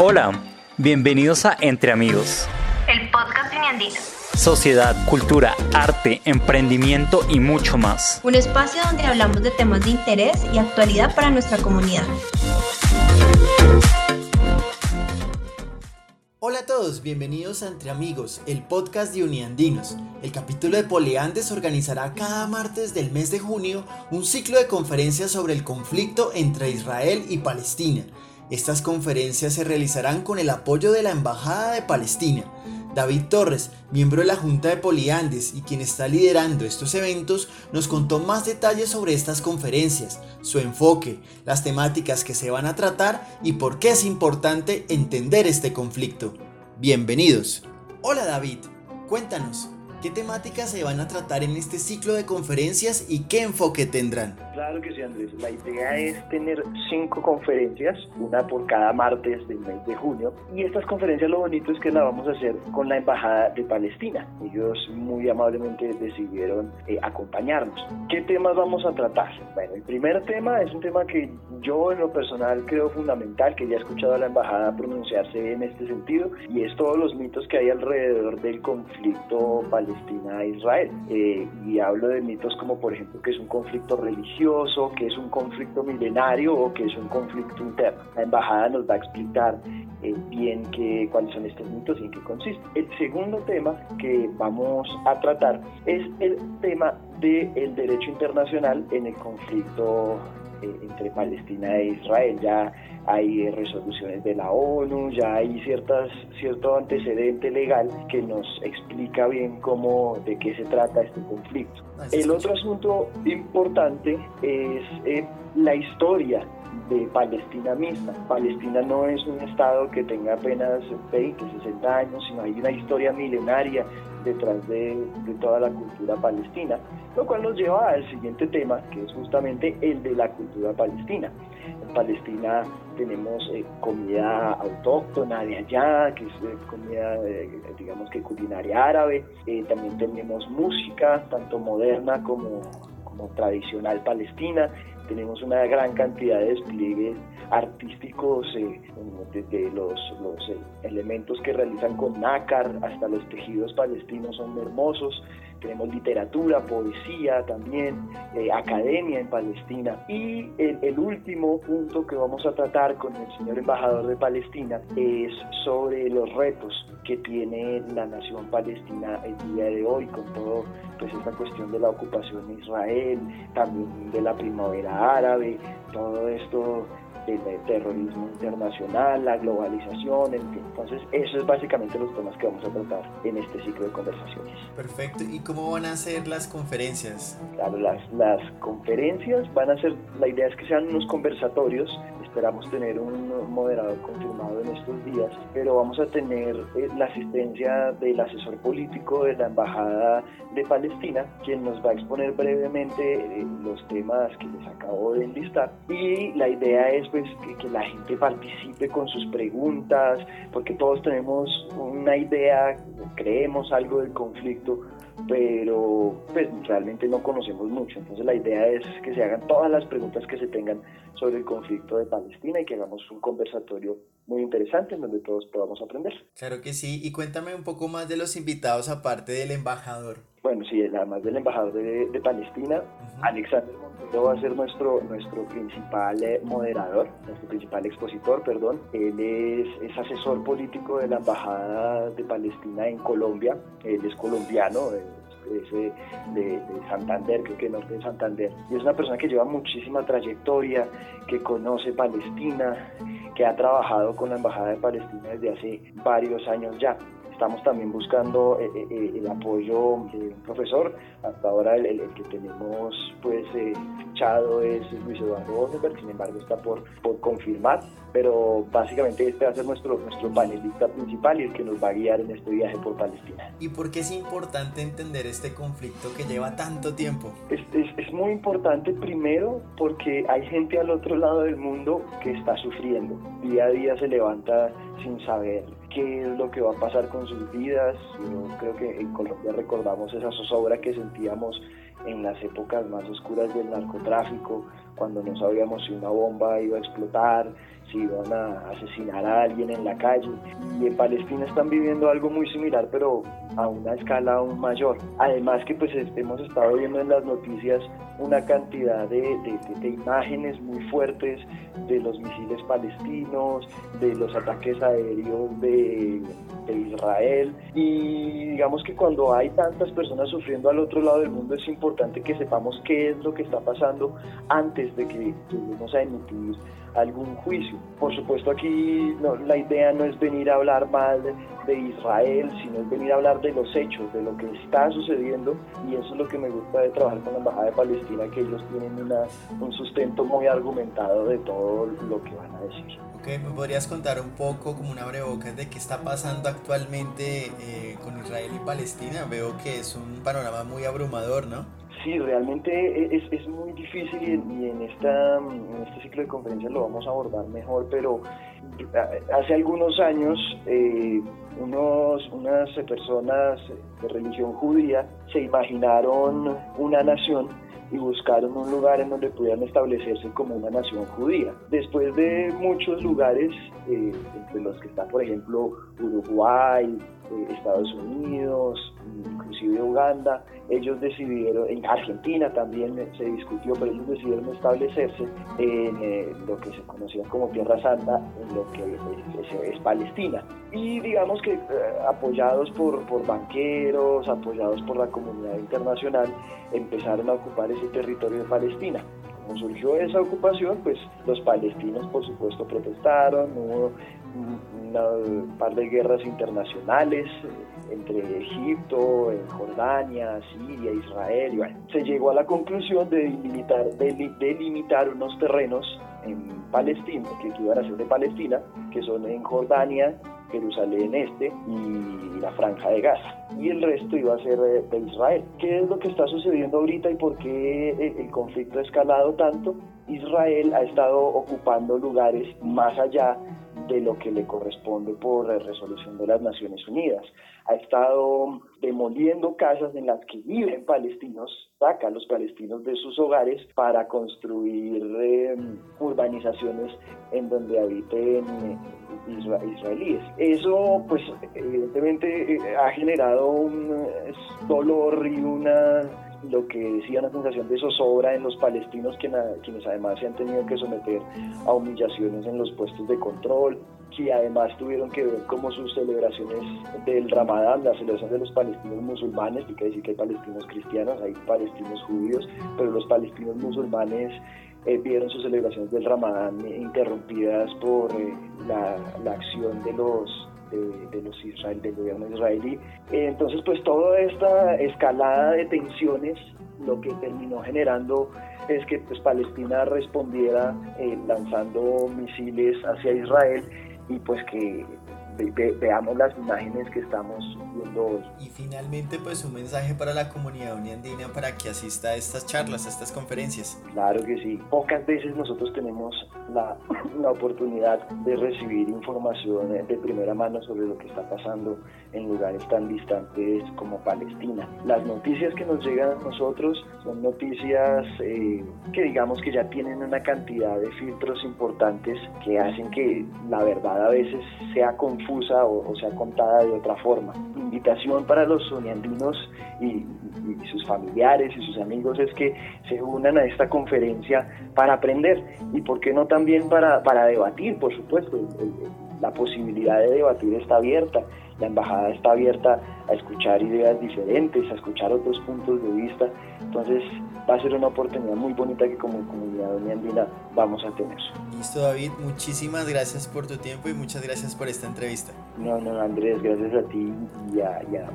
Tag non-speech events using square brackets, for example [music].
Hola, bienvenidos a Entre Amigos. El podcast Uniandino. Sociedad, cultura, arte, emprendimiento y mucho más. Un espacio donde hablamos de temas de interés y actualidad para nuestra comunidad. Hola a todos, bienvenidos a Entre Amigos, el podcast de Uniandinos. El capítulo de Poliandes organizará cada martes del mes de junio un ciclo de conferencias sobre el conflicto entre Israel y Palestina estas conferencias se realizarán con el apoyo de la Embajada de Palestina. David Torres, miembro de la Junta de Poliandes y quien está liderando estos eventos, nos contó más detalles sobre estas conferencias, su enfoque, las temáticas que se van a tratar y por qué es importante entender este conflicto. Bienvenidos. Hola David, cuéntanos, ¿Qué temáticas se van a tratar en este ciclo de conferencias y qué enfoque tendrán? Claro que sí, Andrés. La idea es tener cinco conferencias, una por cada martes del mes de junio. Y estas conferencias lo bonito es que las vamos a hacer con la Embajada de Palestina. Ellos muy amablemente decidieron eh, acompañarnos. ¿Qué temas vamos a tratar? Bueno, el primer tema es un tema que yo en lo personal creo fundamental, que ya he escuchado a la Embajada pronunciarse en este sentido, y es todos los mitos que hay alrededor del conflicto palestino Palestina e Israel. Eh, y hablo de mitos como por ejemplo que es un conflicto religioso, que es un conflicto milenario o que es un conflicto interno. La embajada nos va a explicar eh, bien que, cuáles son estos mitos y en qué consiste. El segundo tema que vamos a tratar es el tema del derecho internacional en el conflicto entre Palestina e Israel. Ya hay resoluciones de la ONU, ya hay ciertas, cierto antecedente legal que nos explica bien cómo, de qué se trata este conflicto. El otro asunto importante es eh, la historia de Palestina misma. Palestina no es un estado que tenga apenas 20, 60 años, sino hay una historia milenaria detrás de, toda la cultura palestina, lo cual nos lleva al siguiente tema, que es justamente el de la cultura palestina. En Palestina tenemos eh, comida autóctona de allá, que es eh, comida, eh, digamos que culinaria árabe, también tenemos música, tanto moderna como, como tradicional palestina, tenemos una gran cantidad de despliegues artísticos, eh, desde los, eh, elementos que realizan con nácar hasta los tejidos palestinos son hermosos. Tenemos literatura, poesía también, eh, academia en Palestina. Y el, el, último punto que vamos a tratar con el señor embajador de Palestina es sobre los retos que tiene la nación palestina el día de hoy con todo pues esta cuestión de la ocupación de Israel, también de la primavera árabe, todo esto el terrorismo internacional, la globalización, en fin. Entonces, eso es básicamente los temas que vamos a tratar en este ciclo de conversaciones. Perfecto. ¿Y cómo van a ser las conferencias? Claro, las, las conferencias van a ser, la idea es que sean unos conversatorios Esperamos tener un moderador confirmado en estos días, pero vamos a tener eh, la asistencia del asesor político de la Embajada de Palestina, quien nos va a exponer brevemente eh, los temas que les acabo de enlistar. Y la idea es pues, que, que la gente participe con sus preguntas, porque todos tenemos una idea, creemos algo del conflicto, pero pues realmente no conocemos mucho. Entonces la idea es que se hagan todas las preguntas que se tengan sobre el conflicto de Palestina y que hagamos un conversatorio muy interesante en donde todos podamos aprender. Claro que sí, y cuéntame un poco más de los invitados aparte del embajador. Bueno, sí, además del embajador de, Palestina, Alexander Montero va a ser nuestro, nuestro principal eh, moderador, nuestro principal expositor, perdón. Él es, es, asesor político de la Embajada de Palestina en Colombia, él es colombiano, es de, de, Santander, creo que norte de Santander. Y es una persona que lleva muchísima trayectoria, que conoce Palestina, que ha trabajado con la Embajada de Palestina desde hace varios años ya. Estamos también buscando eh, eh, eh, el apoyo de un profesor. Hasta ahora el, que tenemos pues fichado es Luis Eduardo Osenberg, sin embargo está por, por confirmar. Pero básicamente este va a ser nuestro, nuestro panelista principal y el que nos va a guiar en este viaje por Palestina. ¿Y por qué es importante entender este conflicto que lleva tanto tiempo? Es, es, es muy importante primero porque hay gente al otro lado del mundo que está sufriendo. Día a día se levanta sin saber qué es lo que va a pasar con sus vidas. Yo creo que en Colombia recordamos esa zozobra que sentíamos en las épocas más oscuras del narcotráfico, cuando no sabíamos si una bomba iba a explotar, si iban a asesinar a alguien en la calle. Y en Palestina están viviendo algo muy similar, pero a una escala aún mayor. Además que pues hemos estado viendo en las noticias una cantidad de, de, imágenes muy fuertes de los misiles palestinos, de los ataques aéreos de, de Israel. Y digamos que cuando hay tantas personas sufriendo al otro lado del mundo es importante que sepamos qué es lo que está pasando antes de que lleguemos a emitir algún juicio. Por supuesto aquí la idea no es venir a hablar mal de, Israel, sino es venir a hablar de los hechos, de lo que está sucediendo y eso es lo que me gusta de trabajar con la Embajada de Palestina, que ellos tienen una, un sustento muy argumentado de todo lo que van a decir. Ok, ¿me podrías contar un poco como una boca de qué está pasando actualmente eh, con Israel y Palestina? Veo que es un panorama muy abrumador, ¿no? Sí, realmente e, es, es muy difícil y, en, esta, en este ciclo de conferencias lo vamos a abordar mejor, pero hace algunos años eh, unos, unas personas de religión judía se imaginaron una nación y buscaron un lugar en donde pudieran establecerse como una nación judía. Después de muchos lugares, eh, entre los que está, por ejemplo, Uruguay, eh, Estados Unidos, inclusive Uganda, ellos decidieron, en Argentina también se discutió, pero ellos decidieron establecerse en eh, lo que se conocía como Tierra Santa, en lo que es, Palestina. Y digamos que apoyados por, por banqueros, apoyados por la comunidad internacional, empezaron a ocupar ese territorio de Palestina Como surgió esa ocupación, pues los palestinos por supuesto protestaron, hubo un par de guerras internacionales eh, entre Egipto, Jordania, Siria, Israel. Y bueno, se llegó a la conclusión de delimitar, de delimitar unos terrenos en Palestina, que iban a ser de Palestina, que son en Jordania, Jerusalén Este y la Franja de Gaza. Y el resto iba a ser de, Israel. ¿Qué es lo que está sucediendo ahorita y por qué el conflicto ha escalado tanto? Israel ha estado ocupando lugares más allá de lo que le corresponde por resolución de las Naciones Unidas. Ha estado demoliendo casas en las que viven palestinos, saca a los palestinos de sus hogares para construir em, urbanizaciones en donde habiten eh, israelíes. Eso, pues, evidentemente eh, ha generado un eh, dolor y una lo que decía una sensación de zozobra en los palestinos quienes además se han tenido que someter a humillaciones en los puestos de control, que además tuvieron que ver como sus celebraciones del Ramadán, la celebración de los palestinos musulmanes, y que decir que hay palestinos cristianos, hay palestinos judíos, pero los palestinos musulmanes eh, vieron sus celebraciones del Ramadán interrumpidas por eh, la, la acción de los de, los Israel, del gobierno israelí. Entonces, pues toda esta escalada de tensiones lo que terminó generando es que pues, Palestina respondiera eh, lanzando misiles hacia Israel y pues que veamos las imágenes que estamos viendo hoy. Y finalmente, pues un mensaje para la comunidad uniandina para que asista a estas charlas, a estas conferencias. Claro que sí. Pocas veces nosotros tenemos la, [clears throat] la oportunidad de recibir información de primera mano sobre lo que está pasando en lugares tan distantes como Palestina. Las noticias que nos llegan a nosotros son noticias eh, que digamos que ya tienen una cantidad de filtros importantes que hacen que la verdad a veces sea confusa o, sea contada de otra forma. Invitación para los uniandinos y, sus familiares y sus amigos es que se unan a esta conferencia para aprender y por qué no también para, para debatir, por supuesto. La posibilidad de debatir está abierta la embajada está abierta a escuchar ideas diferentes, a escuchar otros puntos de vista. Entonces va a ser una oportunidad muy bonita que como comunidad doña andina vamos a tener. Listo David, muchísimas gracias por tu tiempo y muchas gracias por esta entrevista. No, no Andrés, gracias a ti y a, y a.